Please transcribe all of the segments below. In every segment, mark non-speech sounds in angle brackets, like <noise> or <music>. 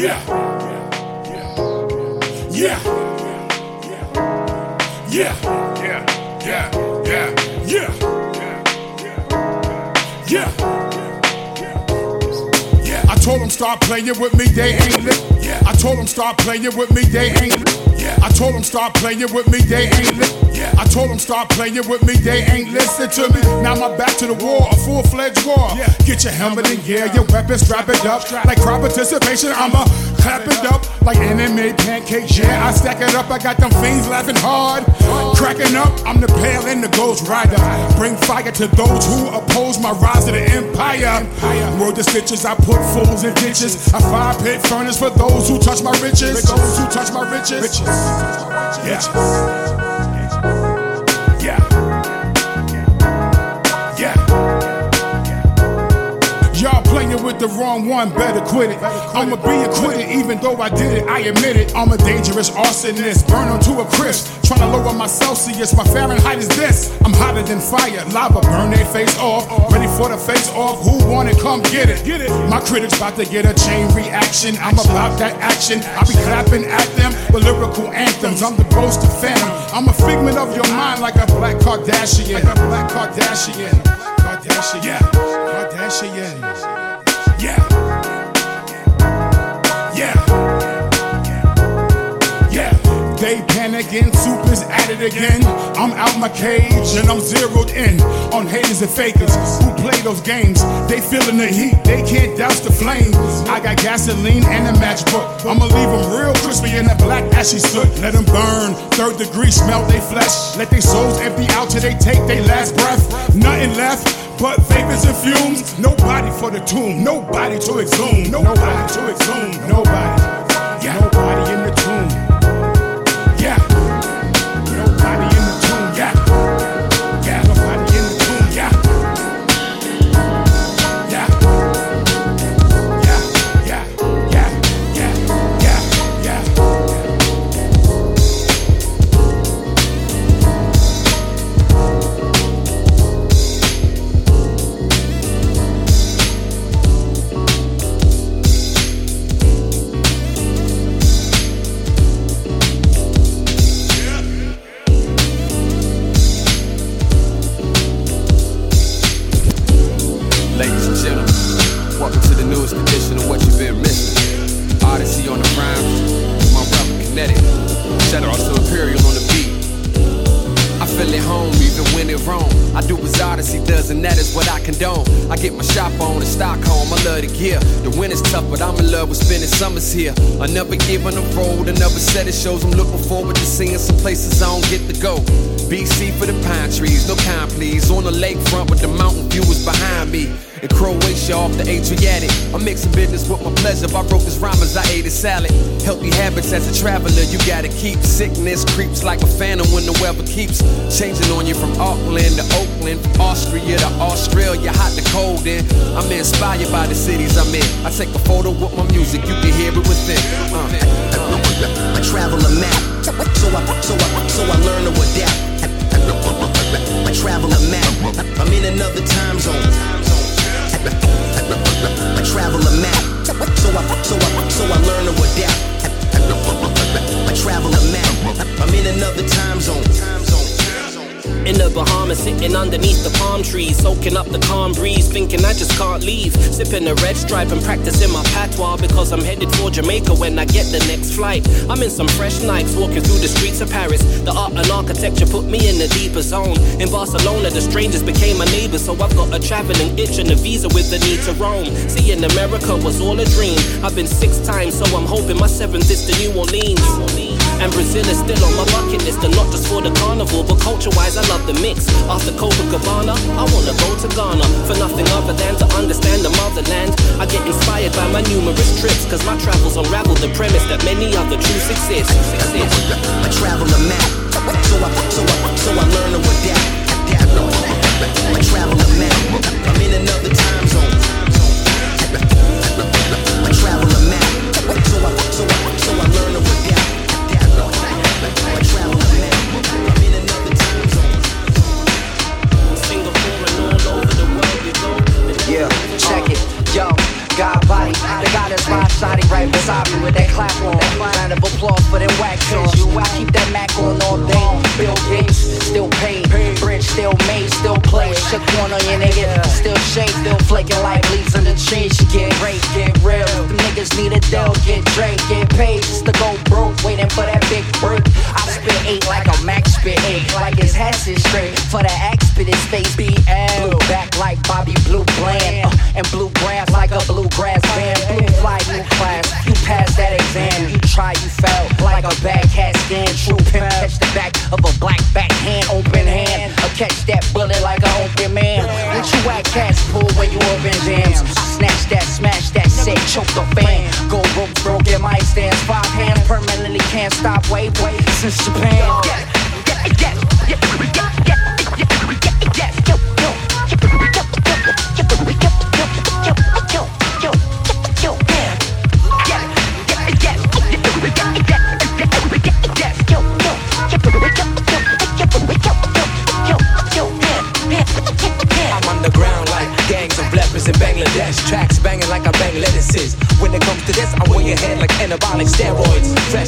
Yeah. Yeah. Yeah. Yeah. Yeah. Yeah. Yeah. Yeah. Yeah. I told them stop playing with me, they ain't lit. Yeah. I told them stop playing with me, they ain't. Yeah. I told them stop playing with me, they ain't lit. Yeah. I told them stop playing with me, they ain't listen to me. Now my back to the wall, a full fledged war. Yeah. Get your helmet in gear, your weapons strap it up. Like crowd participation, I'ma clap it up like anime pancakes. Yeah, I stack it up, I got them fiends laughing hard. Cracking up, I'm the pale and the ghost rider. Bring fire to those who oppose my rise to the empire. Word the stitches, I put fools in ditches. A fire pit furnace for those who touch my riches. Those who touch my riches. Yeah. Yeah. The wrong one, better quit it. I'ma be acquitted, even though I did it, I admit it. I'm a dangerous arsonist, burn onto a crisp. Trying to lower my Celsius, my Fahrenheit is this. I'm hotter than fire, lava burn their face off. Ready for the face off, who want it, come get it. Get it. My critics about to get a chain reaction. I'm about that action. I be clapping at them with lyrical anthems. I'm the ghost of phantom. I'm a figment of your mind like a black Kardashian. Like a black Kardashian. Kardashian. Yeah. Kardashian. Yeah. Yeah. Yeah. They panicking, supers it again. I'm out my cage and I'm zeroed in on haters and fakers who play those games. They feeling the heat, they can't douse the flame. I got gasoline and a matchbook. I'ma leave them real crispy in that black ashy soot. Let them burn, third degree, smell they flesh. Let their souls empty out till they take their last breath. Nothing left but vapors and fumes. Nobody for the tomb, nobody to exhume, nobody to exhume, nobody. Yeah. Nobody in the tomb. Does, and that is what I condone. I get my shop on in Stockholm, I love the gear. The winter's tough, but I'm in love with spending summers here. Another year on the road, another set of shows. I'm looking forward to seeing some places I don't get to go. BC for the pine trees, no kind please. On the lakefront with the mountain view is behind me. In Croatia off the Adriatic. I'm mixing business with my pleasure. I broke his rhyme as I ate a salad. Healthy habits as a traveler, you gotta keep. Sickness creeps like a phantom when the weather keeps changing on you from Auckland to Oakland, from Austria to Australia, hot to cold. And I'm inspired by the cities I'm in. I take a photo with my music, you can hear it within. Uh. I travel a map, so I, so I, so I learn to adapt. I travel a map, I'm in another time zone. I travel a map, so I, so I, so I learn to adapt. I travel a map, I'm in another. In the Bahamas, sitting underneath the palm trees, soaking up the calm breeze, thinking I just can't leave. Sipping a red stripe and practicing my patois because I'm headed for Jamaica when I get the next flight. I'm in some fresh Nikes, walking through the streets of Paris. The art and architecture put me in a deeper zone. In Barcelona, the strangers became my neighbors, so I've got a traveling itch and a visa with the need to roam. Seeing America was all a dream. I've been six times, so I'm hoping my seventh is to New Orleans. And Brazil is still on my bucket list, and not just for the carnival, but culture-wise, I love the mix. After Copacabana, I wanna go to Ghana for nothing other than to understand the motherland. I get inspired by my numerous trips, cause my travels unravel the premise that many other truths exist. I travel a map, so I, so I, so I learn to adapt. I travel a map, I'm in another time hands can't stop. Wait, wait, since Japan. Yeah, yeah, yeah, yeah, yeah, yeah. Bangladesh. Tracks banging like I bang lettuces. When it comes to this, I'm way ahead like anabolic steroids.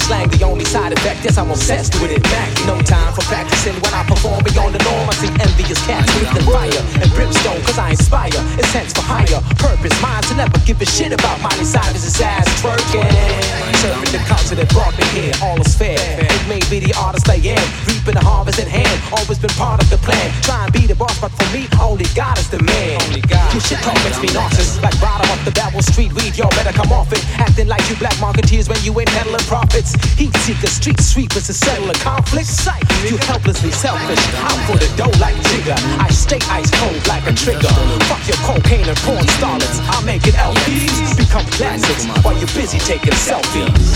Slang, the only side effect is I'm obsessed with it. Mac, no time for practicing when I perform beyond the norm. I see envious cats breathing fire and brimstone, cause I inspire. It's hence for higher purpose. Mine to never give a shit about my Miley Cyrus's ass twerking. Serving the culture that brought me here, all is fair. It may be the artist I am, reaping the harvest at hand. Always been part of the plan. Try and be the boss, but for me, only God is the man. You shit talk makes me nauseous, like bottom of the barrel street weed. Y'all better come off it. Acting like you black marketeers when you ain't peddling profits. Heat seekers, street sweepers to settle a conflict. You helplessly selfish. I'm for the dough like Jigga. I stay ice cold like a trigger. Fuck your cocaine and porn starlets. I'm making LPs become classics while you're busy taking selfies.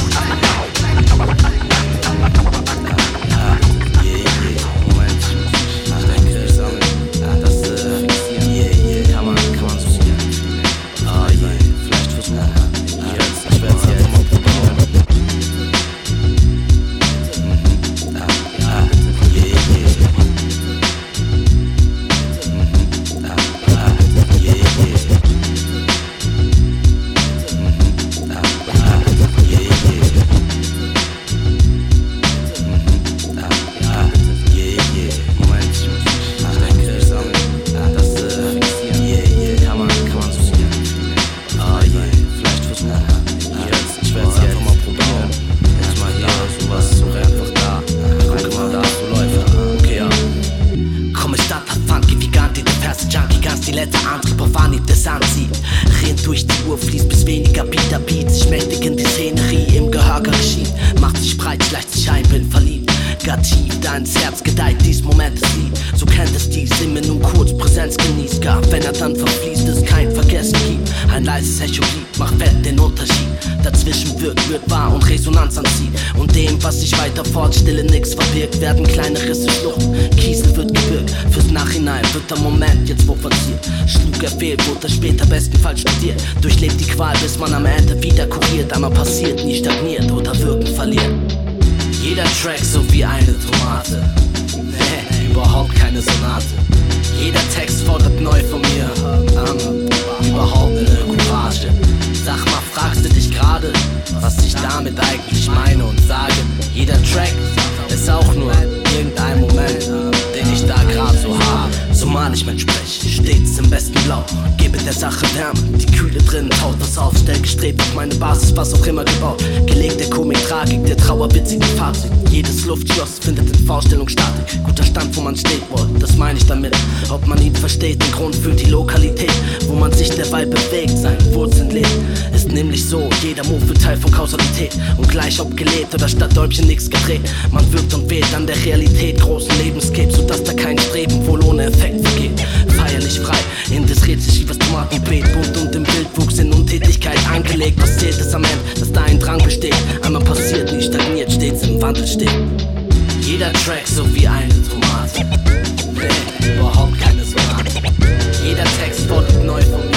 gelebt, wurde später bestenfalls studiert. Durchlebt die Qual, bis man am Ende wieder kuriert. Einmal passiert, nie stagniert oder wirken verliert. Jeder Track so wie eine Tomate. Nee, überhaupt keine Sonate. Jeder Text fordert neu von mir. Um, überhaupt eine Courage. Sag mal, fragst du dich gerade, was ich damit eigentlich meine und sage? Jeder Track ist auch nur irgendein Moment, den ich da gerade so habe, zumal ich mein Sprech blau. Gebe der Sache Wärme, die Kühle drin haut das auf. Schnell gestrebt auf meine Basis, was auch immer gebaut. Gelegte Komik, Tragik, der Trauer, witzige Fazit. Jedes Luftschloss findet in Vorstellung Statik. Guter Stand, wo man steht, boah, das meine ich damit. Ob man ihn versteht, den Grund für die Lokalität, wo man sich derweil bewegt, sein Wurzeln lebt. Ist nämlich so, jeder Move wird Teil von Kausalität. Und gleich ob gelebt oder statt Däumchen nichts gedreht. Man wirkt und wählt an der Realität großen Lebenscape, sodass da kein Streben wohl ohne Effekt vergeht er nicht frei. Interessiert sich übers Tomatenbeet, bunt und im Bildwuchs in Untätigkeit angelegt. Was zählt es am Ende, dass da ein Drang besteht? Einmal passiert, nie stagniert, stets im Wandel steht. Jeder Track so wie eine Tomate. Nee, überhaupt keine Sonate. Jeder Text fordert neu von mir.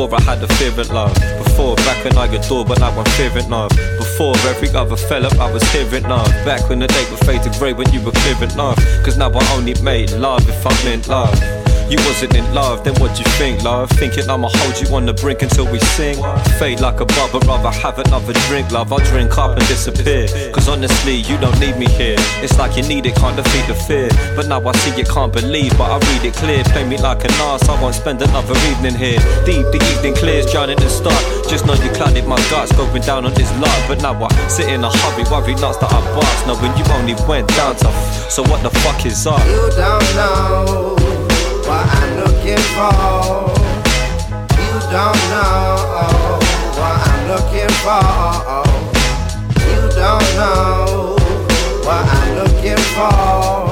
Before I had a of love. Before, back when I adored, but now I'm fearing love. Before, every other fella I was hearing love. Back when the day would fade to grey when you were clearing love. Cause now I only made love if I meant love. You wasn't in love, then what you think, love? Thinking I'ma hold you on the brink until we sing. Fade like a bubble, rather have another drink, love. I'll drink up and disappear. Cause honestly, you don't need me here. It's like you need it, can't defeat the fear. But now I see you can't believe, but I read it clear. Play me like an ass, I won't spend another evening here. Deep, the evening clears, drowning the start. Just know you clouded my guts, going down on this love. But now I sit in a hurry, worry nuts that I bust. Knowing you only went down tough. So what the fuck is up? You don't know looking for. You don't know what I'm looking for. You don't know what I'm looking for.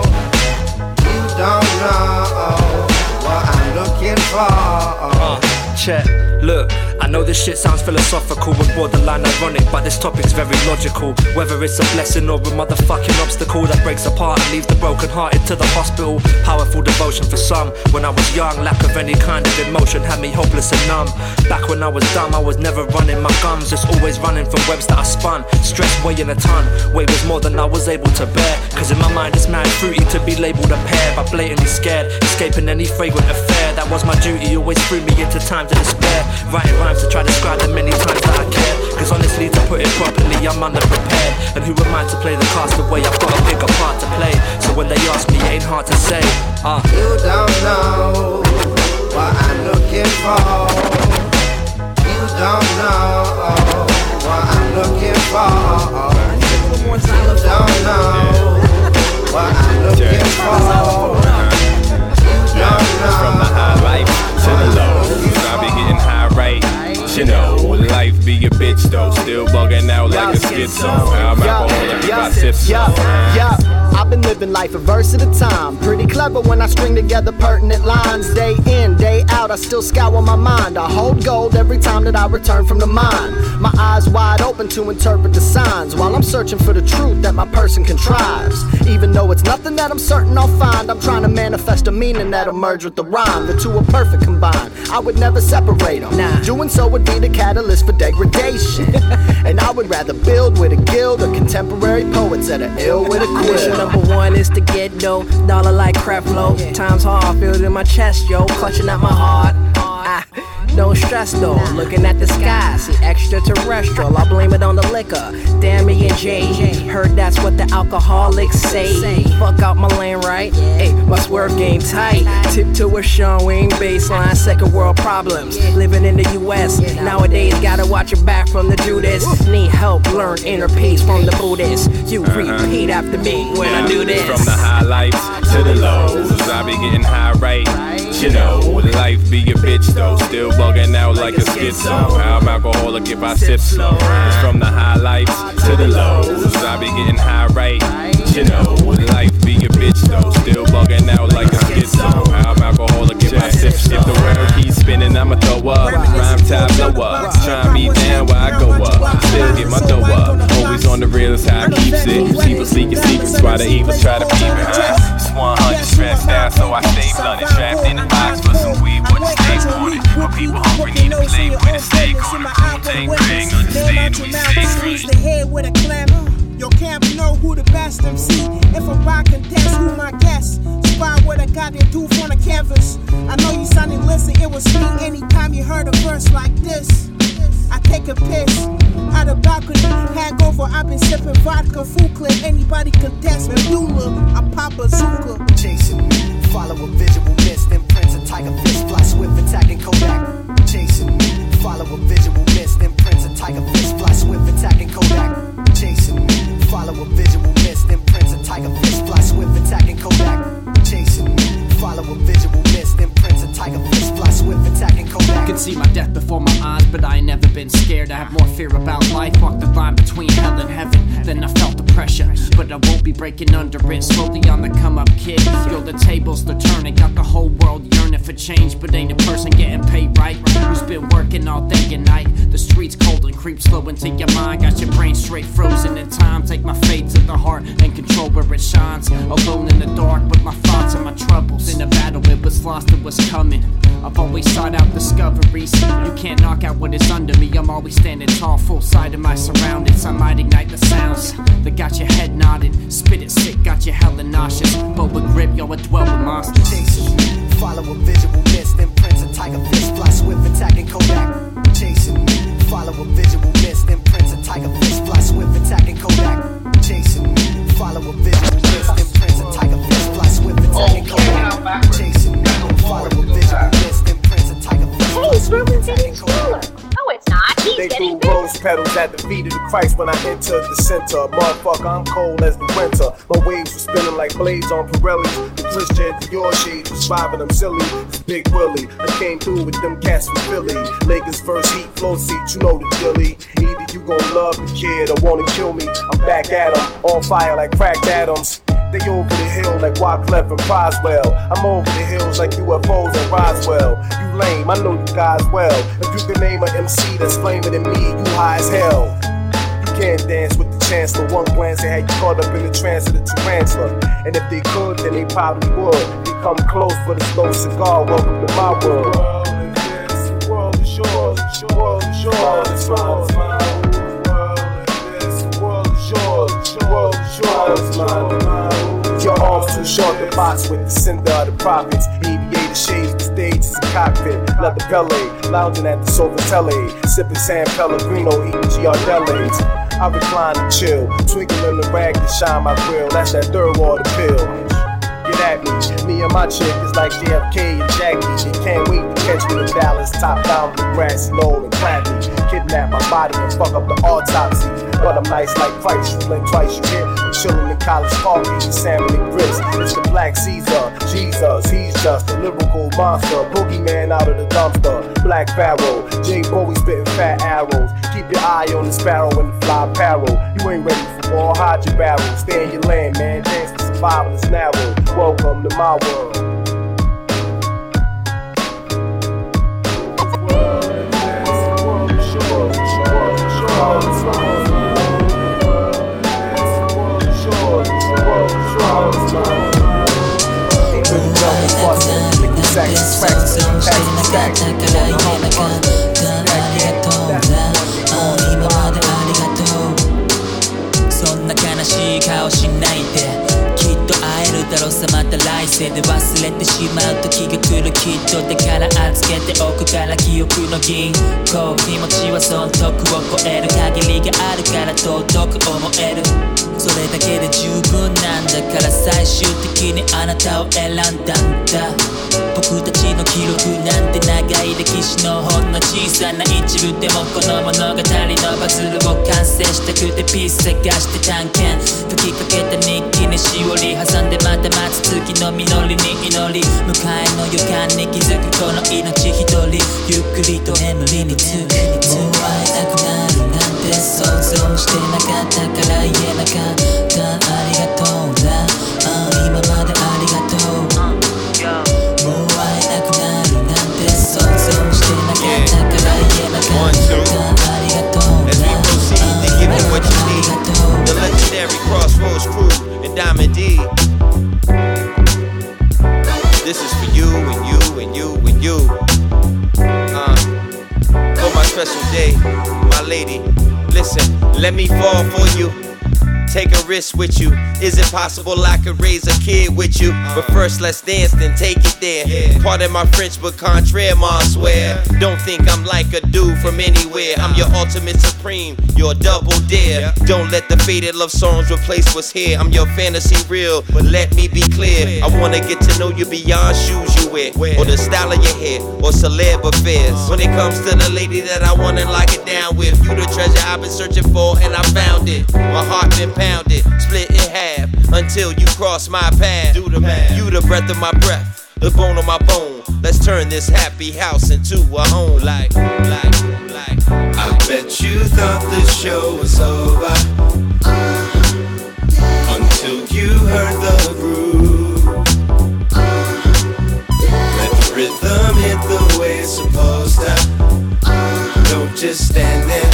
You don't know what I'm looking for. Uh, check, look. I know this shit sounds philosophical and borderline ironic, but this topic's very logical. Whether it's a blessing or a motherfucking obstacle that breaks apart and leaves the broken hearted to the hospital. Powerful devotion for some. When I was young, lack of any kind of emotion had me hopeless and numb. Back when I was dumb, I was never running my gums, just always running from webs that I spun. Stress weighing a ton, weight was more than I was able to bear. Cause in my mind it's mad fruity to be labeled a pair, but blatantly scared. Escaping any fragrant affair, that was my duty, always threw me into times of despair. Writing rhymes to try to describe the many times that I care. Cause honestly, to put it properly, I'm underprepared. And who am I to play the castaway? I've got a bigger part to play. So when they ask me, it ain't hard to say. Uh. You don't know what I'm looking for. You don't know what I'm looking for. You don't know what I'm looking for. You don't know. From the high life to the low, I be You know, life be a bitch though, still bugging out like a schizo. I'm alcoholic if I sip slow. I've been living life a verse at a time. Pretty clever when I string together pertinent lines. Day in, day out, I still scour my mind. I hold gold every time that I return from the mine. My eyes wide open to interpret the signs while I'm searching for the truth that my person contrives. Even though it's nothing that I'm certain I'll find, I'm trying to manifest a meaning that'll merge with the rhyme. The two are perfect combined. I would never separate them. Nah. Doing so would be the catalyst for degradation. <laughs> and I would rather build with a guild of contemporary poets that are ill with a quill. Number one is to get dough. Dollar like crap flow. Times hard, feel it in my chest, yo. Clutching at my heart. Ah, don't stress though. Looking at the sky, see extraterrestrial. I blame it on the liquor. Damn me and Jay. Heard that's what the alcoholics say. Fuck out my lane, right? Hey, my swerve game tight. Tip to a showing. Baseline, second world problems. Living in the US. Nowadays, gotta watch your back from the Judas. Need help, learn inner peace from the Buddhist. You uh-huh. repeat after me when I do this. From the highlights to the lows, I be getting high right. You know, life be a bitch though, still bugging out like a schizo. I'm alcoholic if I sip slow. It's from the highlights to the lows, I be getting high right. You know, life be a bitch though, still bugging out like a schizo. I'm if. If the world keeps spinning, I'ma throw up. Rhyme time blow up. Try me down where I go up. Still get my dough up. Always on the real is how I keeps it. People seeking secrets while the evils try to peep it. Huh? It's 100 stressed out, so I stay blunted. Trapped in a box for some weed, what the stay on it. But people hungry need to play with a steak on it. Don't take Craig, understand we stay Squeeze the head with a clamor. Your camp know who the best MC. If a rock contest, who my guest? Spot what I got their do on the canvas. I know you sounding listen, it was me anytime you heard a verse like this. I take a piss out of balcony, hangover. I've been sipping vodka, food clip. Anybody contest me, you look, I pop a zooka. Chasing me, follow a visual mist, imprints a tiger fist, fly swift, attacking Kodak. Chasing me, follow a visual mist, imprints a tiger under me. I'm always standing tall, full side of my surroundings. I might ignite the sounds that got your head nodding. Spit it sick, got you hella nauseous. But with grip, yo, I dwell with monsters. Chasing, Follow a visual mist, imprints a tiger fist, fly swift, attacking Kodak. Chasing me. Follow a visual mist, imprints a tiger fist, fly swift, attacking Kodak. Chasing me. Follow a visual mist, imprints a tiger fist, fly swift, attacking Kodak. Chasing me. Follow a visual mist, imprints a tiger fist, fly swift, attacking Kodak. They threw rose petals at the feet of the Christ when I entered the center. Motherfucker, I'm cold as the winter. My waves were spinning like blades on Pirellis. The Christian Dior shades was vibing, I'm silly. It's Big Willie. I came through with them cats from Philly. Lakers first heat, flow seat, you know the dilly. Either you gon' love the kid or wanna kill me. I'm back at 'em, on fire like cracked Adams. They over the hill like Wyclef and Roswell. I'm over the hills like UFOs and Roswell. You lame, I know you guys well. If you can name an MC that's flaming than me, you high as hell. You can't dance with the chancellor. One glance, they had you caught up in the trance of the tarantula. And if they could, then they probably would. They come close for the slow cigar. Welcome to my world. World is The world is yours, the world is yours, the world is yours. The world is yours, the world is yours. Short to box with the cinder of the prophets. Aviator shades, the stage is a cockpit. Leather Pele, lounging at the sofa. Sipping San Pellegrino, eating Ghirardellis. I recline and chill, twinkling the rag to shine my grill. That's that third water pill. Get at me, me and my chick is like JFK and Jackie. They can't wait to catch me in Dallas, top down with the grassy knoll and clap me. Kidnap my body and fuck up the autopsy. But I'm nice like Christ, you blink twice, you hit. Chillin' in college park, eating salmon and grits. It's the Black Caesar, Jesus, he's just a lyrical monster. Boogeyman out of the dumpster, Black Pharaoh. J. Bowie spitting fat arrows. Keep your eye on the sparrow and the fly apparel. You ain't ready for war, hide your barrel. Stay in your lane, man. Dance to survival is narrow. Welcome to my world. くてピース探して探検。吹きかけた日記にしおり挟んでまた待つ月の実りに祈り。迎えの予感に気づくこの命一人。ゆっくりと眠りにつくもう会えなくなるなんて想像してなかったから言えなかった。ありがとうな。あ今まで special day, my lady. Listen, let me fall for you. Take a risk with you. Is it possible I could raise a kid with you? But uh. first, let's dance, then take it there. Pardon my French, but contraire, I swear. Don't think I'm like a dude from anywhere. I'm your ultimate supreme, your double dare. Don't let the faded love songs replace what's here. I'm your fantasy real, but let me be clear. I wanna get to know you beyond shoes you wear, or the style of your hair, or celeb affairs. Uh. When it comes to the lady that I wanna lock it down with, you the treasure I've been searching for, and I found it. My heart been pound it, split in half until you cross my path. Do the math. You the breath of my breath, the bone of my bone. Let's turn this happy house into a home. Like, like, like. I bet you thought the show was over uh-huh. until you heard the groove. Uh-huh. Let the rhythm hit the way it's supposed to. Uh-huh. Don't just stand there.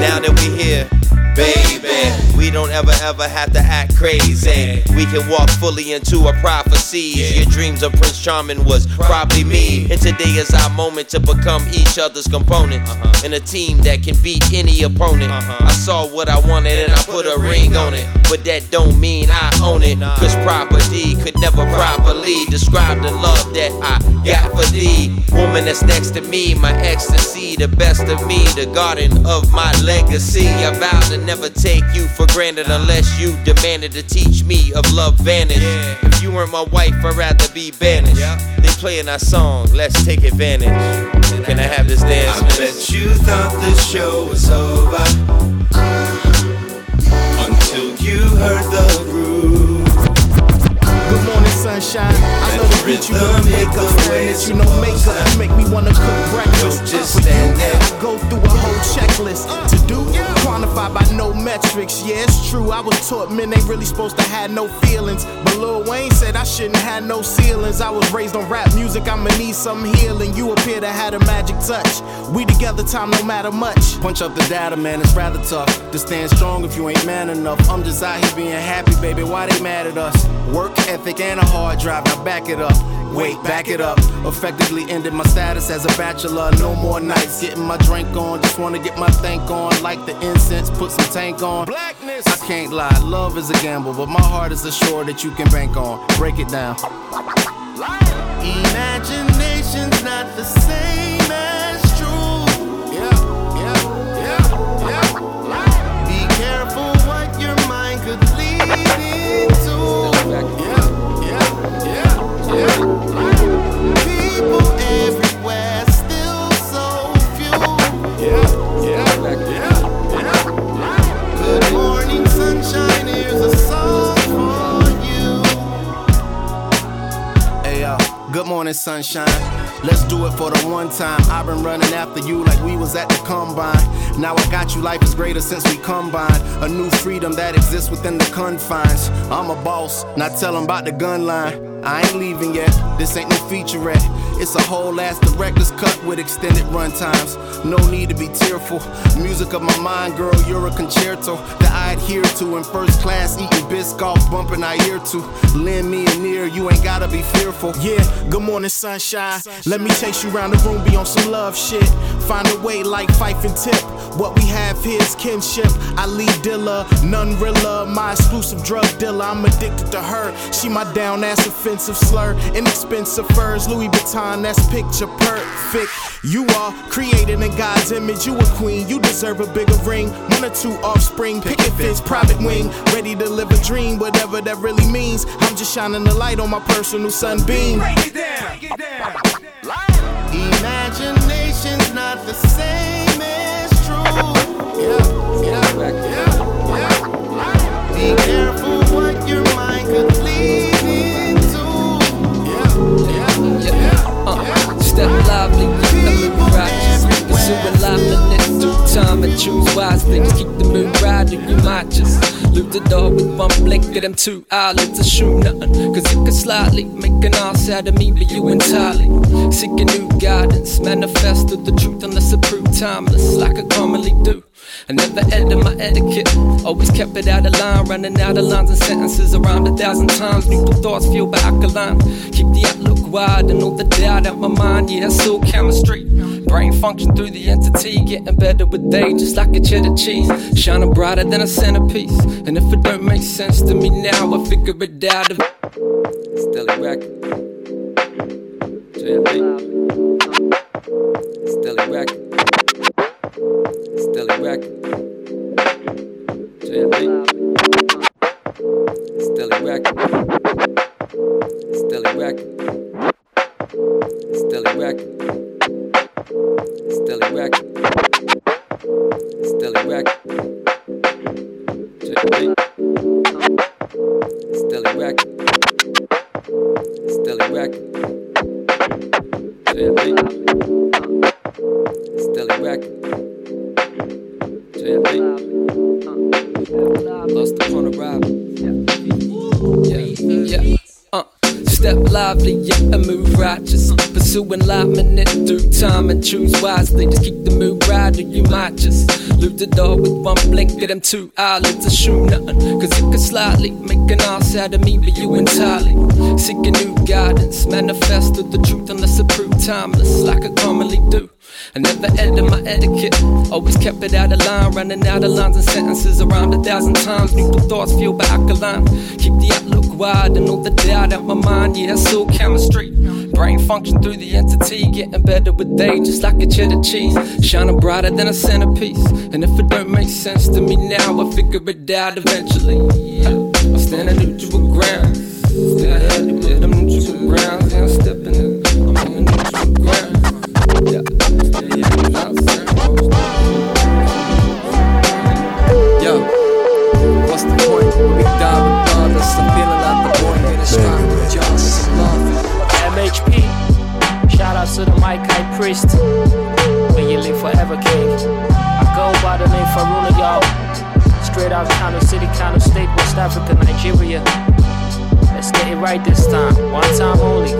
Now that we here, baby, we don't ever ever have to act crazy. We can walk fully into a prophecy. Your dreams of Prince Charming was probably me. And today is our moment to become each other's component. Uh-huh. In a team that can beat any opponent. Uh-huh. I saw what I wanted and I put a ring on it. But that don't mean I own it. Cause property could never properly describe the love that I got for thee. Woman that's next to me, my ecstasy, the best of me, the garden of my legacy. I vow to never take you for granted unless you demanded to teach me of love vanish. If you weren't my wife, I'd rather be banished. They playing our song, let's take advantage. Can I have this dance? I bet you thought the show was over until you heard the groove. Sunshine. I know the beat you gonna make up, that you know makeup. You make me wanna cook breakfast. just For you, stand there. I go through a whole checklist to do, quantify by no metrics. Yeah, it's true. I was taught men ain't really supposed to have no feelings, but Lil Wayne said I shouldn't have no ceilings. I was raised on rap music. I'ma need some healing. You appear to have a magic touch. We together, time no matter much. Punch up the data, man, it's rather tough to stand strong if you ain't man enough. I'm just out here being happy, baby. Why they mad at us? Work ethic and a hard drive, now back it up. Wait, back it up. Effectively ended my status as a bachelor. No more nights, getting my drink on. Just wanna get my thank on. Like the incense, put some tank on. Blackness. I can't lie, love is a gamble, but my heart is a shore that you can bank on. Break it down. Imagination's not the same morning, sunshine. Let's do it for the one time. I've been running after you like we was at the combine. Now I got you, life is greater since we combined. A new freedom that exists within the confines. I'm a boss, not tell 'em about the gun line. I ain't leaving yet, this ain't no featurette. It's a whole ass director's cut with extended run times. No need to be tearful. Music of my mind, girl, you're a concerto that I adhere to in first class, eating Biscoff, bumping I ear to. Lend me an ear, you ain't gotta be fearful. Yeah, good morning, sunshine. Let me chase you around the room, be on some love shit. Find a way like Phife and Tip. What we have here is kinship. I lead Dilla, none realer. My exclusive drug dealer. I'm addicted to her. She my down ass offensive slur. Inexpensive furs, Louis Vuitton, that's picture perfect. You are created in God's image. You a queen, you deserve a bigger ring. One or two offspring, picket fence, private wing. Ready to live a dream, whatever that really means. I'm just shining the light on my personal sunbeam. Imagination's them two eyelids. to shoot nothing, cause it could slightly make an ass out of me, but you entirely. Seeking new guidance, manifest through the truth unless approved timeless, like I commonly do. I never edited my etiquette, always kept it out of line, running out of lines and sentences around a thousand times. Neutral thoughts fueled by alkaline. Keep the outlook wide and all the doubt out my mind, yeah, it's all chemistry. Brain function through the entity, getting better with age, just like a cheddar cheese. Shining brighter than a centerpiece. And if it don't make sense to me now, I figure it out. Record. JLB. Stelly Record. Stelly Record. Them two eyelids. To shoot nothing, cause it could slightly make an ass out of me, but you entirely. Seeking new guidance, manifest through the truth unless approved timeless, like I commonly do. I never ended my etiquette. Always kept it out of line, running out of lines and sentences around a thousand times. Neutral thoughts fueled by alkaline. Keep the outlook wide and all the doubt out my mind. Yeah, it's all chemistry. Brain function through the entity, getting better with age, just like a cheddar cheese. Shining brighter than a centerpiece. And if it don't make sense to me now, I figure it out eventually. Yeah. I stand on neutral ground. With neutral grounds. Priest. When you live forever, king. I go by the name Faruna, y'all. Straight out of Kano City, Kano State, West Africa, Nigeria. Let's get it right this time. One time only.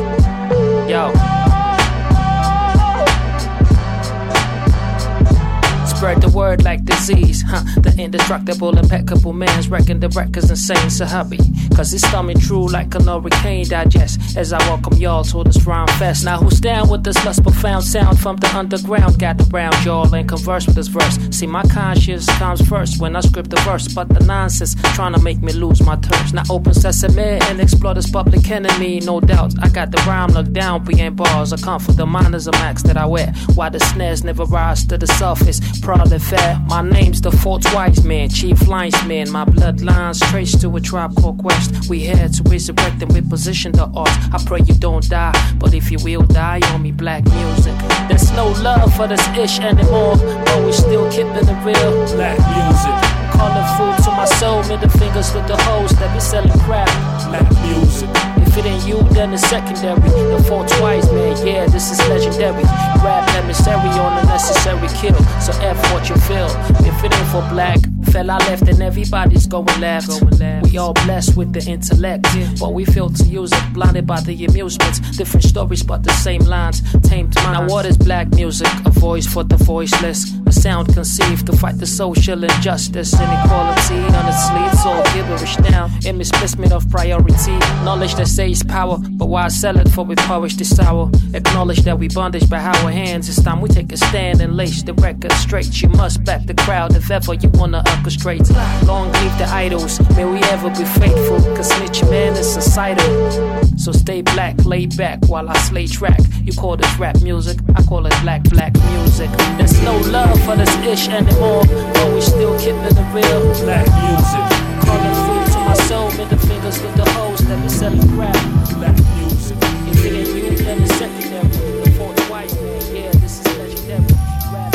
Yo. Spread the word like disease, huh? The indestructible, impeccable man's wrecking the records insane, so happy. Cause it's coming true like an hurricane digest. As I welcome y'all to this rhyme fest. Now who's down with this less profound sound from the underground? Got the round jaw and converse with this verse. See, my conscience comes first when I script the verse. But the nonsense trying to make me lose my terms. Now open sesame and explore this public enemy, no doubt. I got the rhyme locked down, being bars. I come for the minors of max that I wear. Why the snares never rise to the surface. Proud and fair. My name's the fourth wise man, chief linesman. My bloodlines traced to a tribe called Quest. We here to resurrect and we reposition the art. I pray you don't die, but if you will die on me, black music. There's no love for this ish anymore, but we still keeping it real. Black music. Calling food to my soul, middle fingers with the hoes that be selling crap. Black music. If it ain't you, then it's secondary. The fall twice, man, yeah, this is legendary. Rap emissary on a necessary kill, so F what you feel. If it ain't for black, fella left and everybody's going left. We all blessed with the intellect, but we fail to use it, blinded by the amusements. Different stories, but the same lines. Tamed mind. Now, what is black music? A voice for the voiceless, a sound conceived to fight the social injustice, inequality on its all gibberish now. In misplacement of priority, knowledge that says power, but why sell it for we polish this sour? Acknowledge that we bondage by our hands. It's time we take a stand and lace the record straight. You must back the crowd if ever you wanna orchestrate. Long live the idols, may we ever be faithful. Cause snitch man is societal. So stay black, lay back while I slay track. You call this rap music, I call it black, black music. There's no love for this ish anymore, but we still keeping it real. Black music. Calling food to my soul, middle fingers with the hoes that be selling crap. Black music. If it ain't you, then it's secondary. The fourth white man, yeah, this is legendary. Rap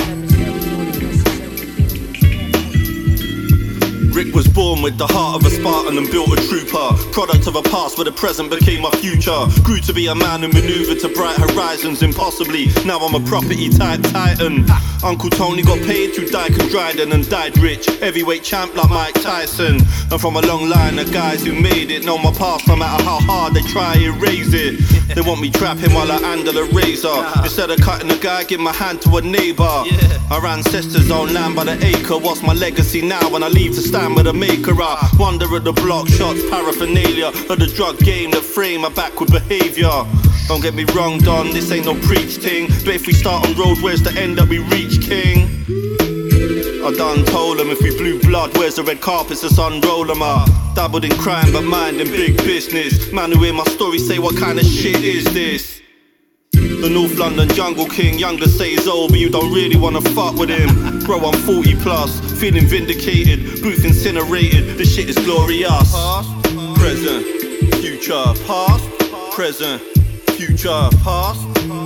Rick was born with the heart of a Spartan and built a Product of a past where the present became my future. Grew to be a man who maneuvered to bright horizons impossibly. Now I'm a property type titan. Uncle Tony got paid through Dyke and Dryden and died rich. Heavyweight champ like Mike Tyson. And from a long line of guys who made it. Know my past no matter how hard they try erase it. They want me trapping while I handle a razor. Instead of cutting a guy, give my hand to a neighbor. Our ancestors own land by the acre. What's my legacy now when I leave to stand with a maker? I wonder at the block shots, paraphernalia of the drug game that frame my backward behavior. Don't get me wrong, Don, this ain't no preach thing. But if we start on road, where's the end that we reach, King? I done told them if we blew blood, where's the red carpets that's unroll them up? Dabbled in crime, but mind in big business. Man who hear my story say, what kind of shit is this? The North London Jungle King, younger say he's old, but you don't really wanna fuck with him. Bro, I'm 40 plus, feeling vindicated, booth incinerated, this shit is glorious. Past, present, future, past, present, future, past,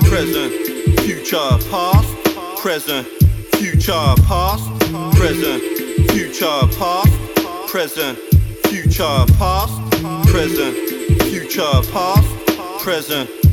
present, future, past, present, future, past, present, future, past, present, future, past, present, future, past, present,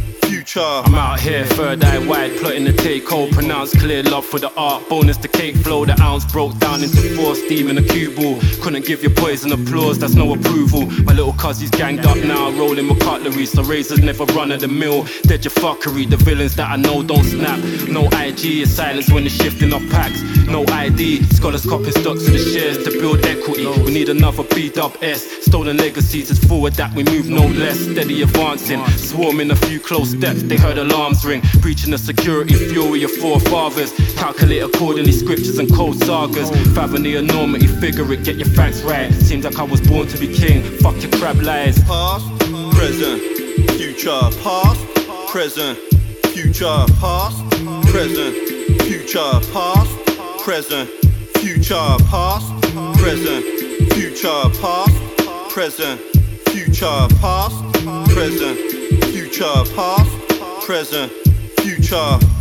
future. I'm out here, third eye wide, plotting the take hold. Pronounced clear love for the art. Bonus the cake flow. The ounce broke down into four steam in a cue ball. Couldn't give your poison applause, that's no approval. My little cuzzy's ganged up now, rolling with cutlery. So razors never run of the mill. Dead your fuckery. The villains that I know don't snap. No IG is silence when it's shifting off packs. No ID. Scholars copying stocks of the shares to build equity. We need another S. Stolen legacies, it's forward that we move no less. Steady advancing. Swarming a few close steps, they heard alarms ring. Breaching the security fury of forefathers. Calculate accordingly scriptures and cold sagas. Fathom the enormity, figure it, get your facts right. Seems like I was born to be king. Fuck your crab lies. Past, present, future. Past, present, future. Past, present, future. Past, present, future. Past, present, future. Past, present, future. Past, present, future. Past, present, future.